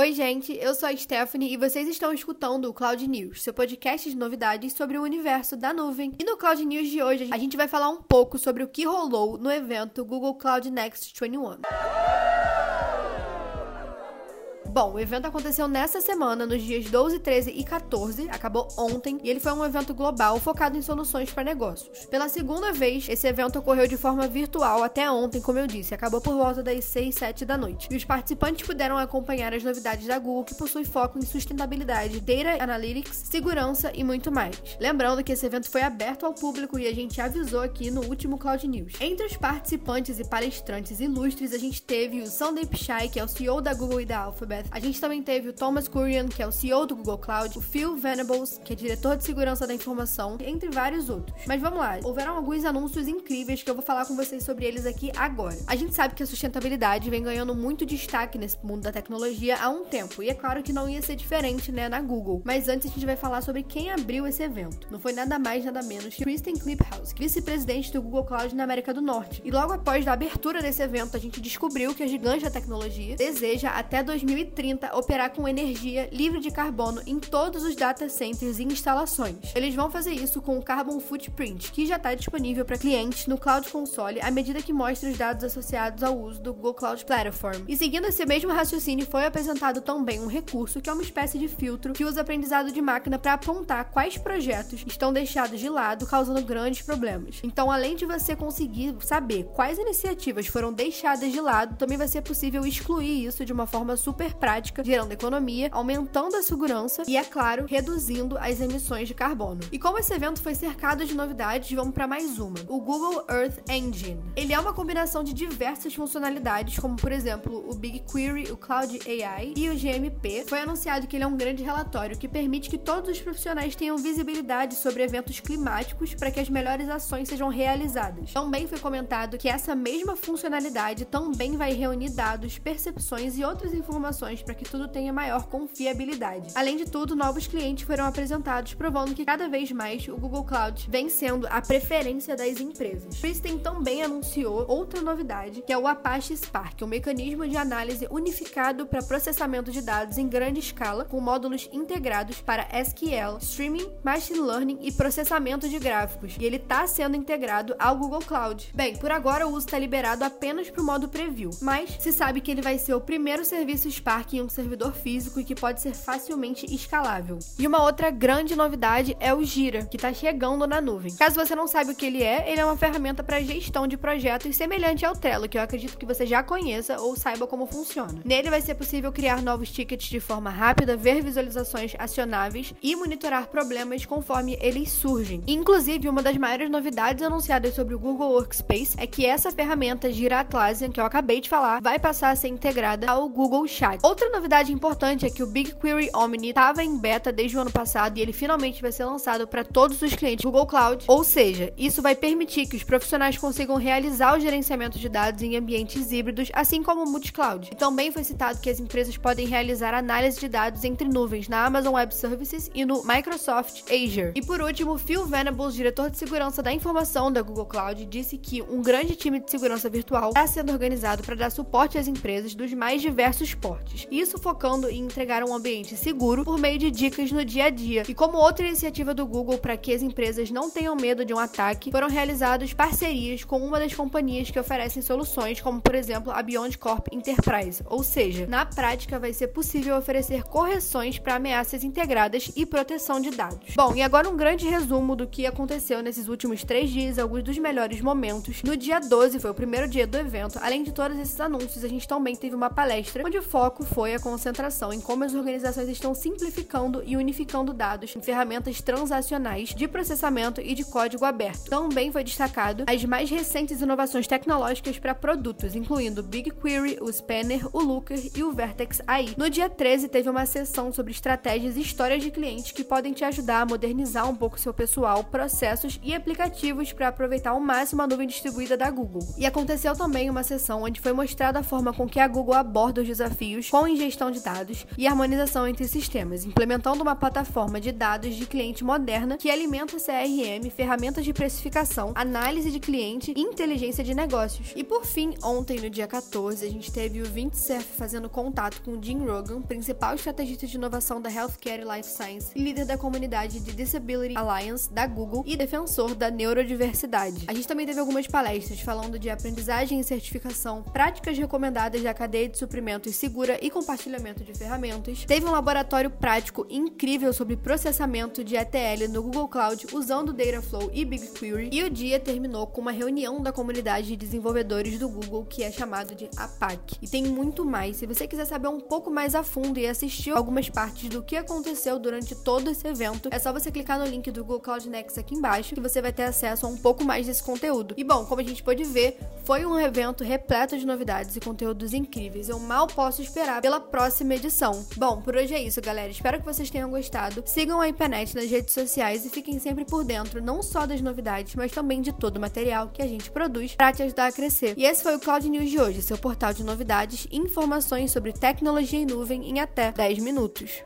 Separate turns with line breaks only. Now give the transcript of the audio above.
Oi, gente, eu sou a Stephanie e vocês estão escutando o Cloud News, seu podcast de novidades sobre o universo da nuvem. E no Cloud News de hoje, a gente vai falar um pouco sobre o que rolou no evento Google Cloud Next 21. Bom, o evento aconteceu nessa semana, nos dias 12, 13 e 14, acabou ontem, e ele foi um evento global focado em soluções para negócios. Pela segunda vez, esse evento ocorreu de forma virtual até ontem, como eu disse, acabou por volta das 6, 7 da noite. E os participantes puderam acompanhar as novidades da Google, que possui foco em sustentabilidade, data analytics, segurança e muito mais. Lembrando que esse evento foi aberto ao público e a gente avisou aqui no último Cloud News. Entre os participantes e palestrantes ilustres, a gente teve o Sunday Pichai, que é o CEO da Google e da Alphabet, a gente também teve o Thomas Kurian, que é o CEO do Google Cloud, o Phil Venables, que é diretor de segurança da informação, entre vários outros. Mas vamos lá, houveram alguns anúncios incríveis que eu vou falar com vocês sobre eles aqui agora. A gente sabe que a sustentabilidade vem ganhando muito destaque nesse mundo da tecnologia há um tempo, e é claro que não ia ser diferente, né, na Google. Mas antes a gente vai falar sobre quem abriu esse evento. Não foi nada mais, nada menos que Kristen Kliphouse, vice-presidente do Google Cloud na América do Norte. E logo após a abertura desse evento, a gente descobriu que a gigante da tecnologia deseja até 2030 2030 operar com energia livre de carbono em todos os data centers e instalações. Eles vão fazer isso com o Carbon Footprint, que já está disponível para clientes no Cloud Console à medida que mostra os dados associados ao uso do Google Cloud Platform. E seguindo esse mesmo raciocínio, foi apresentado também um recurso que é uma espécie de filtro que usa aprendizado de máquina para apontar quais projetos estão deixados de lado, causando grandes problemas. Então, além de você conseguir saber quais iniciativas foram deixadas de lado, também vai ser possível excluir isso de uma forma super prática, gerando economia, aumentando a segurança e, é claro, reduzindo as emissões de carbono. E como esse evento foi cercado de novidades, vamos para mais uma: o Google Earth Engine. Ele é uma combinação de diversas funcionalidades, como por exemplo o BigQuery, o Cloud AI e o GMP. Foi anunciado que ele é um grande relatório que permite que todos os profissionais tenham visibilidade sobre eventos climáticos para que as melhores ações sejam realizadas. Também foi comentado que essa mesma funcionalidade também vai reunir dados, percepções e outras informações para que tudo tenha maior confiabilidade. Além de tudo, novos clientes foram apresentados, provando que cada vez mais o Google Cloud vem sendo a preferência das empresas. Kristen também anunciou outra novidade, que é o Apache Spark, um mecanismo de análise unificado para processamento de dados em grande escala, com módulos integrados para SQL, streaming, machine learning e processamento de gráficos. E ele está sendo integrado ao Google Cloud. Bem, por agora o uso está liberado apenas para o modo preview, mas se sabe que ele vai ser o primeiro serviço Spark Spark em um servidor físico e que pode ser facilmente escalável. E uma outra grande novidade é o Gira, que está chegando na nuvem. Caso você não saiba o que ele é, ele é uma ferramenta para gestão de projetos semelhante ao Trello, que eu acredito que você já conheça ou saiba como funciona. Nele vai ser possível criar novos tickets de forma rápida, ver visualizações acionáveis e monitorar problemas conforme eles surgem. Inclusive, uma das maiores novidades anunciadas sobre o Google Workspace é que essa ferramenta Gira Atlassian, que eu acabei de falar, vai passar a ser integrada ao Google Chat. Outra novidade importante é que o BigQuery Omni estava em beta desde o ano passado e ele finalmente vai ser lançado para todos os clientes Google Cloud. Ou seja, isso vai permitir que os profissionais consigam realizar o gerenciamento de dados em ambientes híbridos, assim como o multi-cloud. E também foi citado que as empresas podem realizar análise de dados entre nuvens na Amazon Web Services e no Microsoft Azure. E por último, Phil Venables, diretor de segurança da informação da Google Cloud, disse que um grande time de segurança virtual está sendo organizado para dar suporte às empresas dos mais diversos portes isso focando em entregar um ambiente seguro por meio de dicas no dia a dia. E como outra iniciativa do Google para que as empresas não tenham medo de um ataque, foram realizadas parcerias com uma das companhias que oferecem soluções, como por exemplo a Beyond Corp Enterprise. Ou seja, na prática vai ser possível oferecer correções para ameaças integradas e proteção de dados. Bom, e agora um grande resumo do que aconteceu nesses últimos três dias, alguns dos melhores momentos. No dia 12 foi o primeiro dia do evento. Além de todos esses anúncios, a gente também teve uma palestra onde o foco foi a concentração em como as organizações estão simplificando e unificando dados em ferramentas transacionais de processamento e de código aberto. Também foi destacado as mais recentes inovações tecnológicas para produtos, incluindo o BigQuery, o Spanner, o Looker e o Vertex AI. No dia 13 teve uma sessão sobre estratégias e histórias de clientes que podem te ajudar a modernizar um pouco seu pessoal, processos e aplicativos para aproveitar ao máximo a nuvem distribuída da Google. E aconteceu também uma sessão onde foi mostrada a forma com que a Google aborda os desafios com ingestão de dados e harmonização entre sistemas, implementando uma plataforma de dados de cliente moderna que alimenta CRM, ferramentas de precificação, análise de cliente e inteligência de negócios. E por fim, ontem, no dia 14, a gente teve o 20 Surf fazendo contato com Jim Rogan, principal estrategista de inovação da Healthcare e Life Science, líder da comunidade de Disability Alliance da Google e defensor da neurodiversidade. A gente também teve algumas palestras falando de aprendizagem e certificação, práticas recomendadas da cadeia de suprimentos segura e compartilhamento de ferramentas. Teve um laboratório prático incrível sobre processamento de ETL no Google Cloud usando Dataflow e BigQuery. E o dia terminou com uma reunião da comunidade de desenvolvedores do Google que é chamado de APAC. E tem muito mais. Se você quiser saber um pouco mais a fundo e assistir algumas partes do que aconteceu durante todo esse evento, é só você clicar no link do Google Cloud Next aqui embaixo que você vai ter acesso a um pouco mais desse conteúdo. E bom, como a gente pôde ver, foi um evento repleto de novidades e conteúdos incríveis. Eu mal posso esperar pela próxima edição. Bom, por hoje é isso, galera. Espero que vocês tenham gostado. Sigam a IPNET nas redes sociais e fiquem sempre por dentro, não só das novidades, mas também de todo o material que a gente produz para te ajudar a crescer. E esse foi o Cloud News de hoje, seu portal de novidades e informações sobre tecnologia em nuvem em até 10 minutos.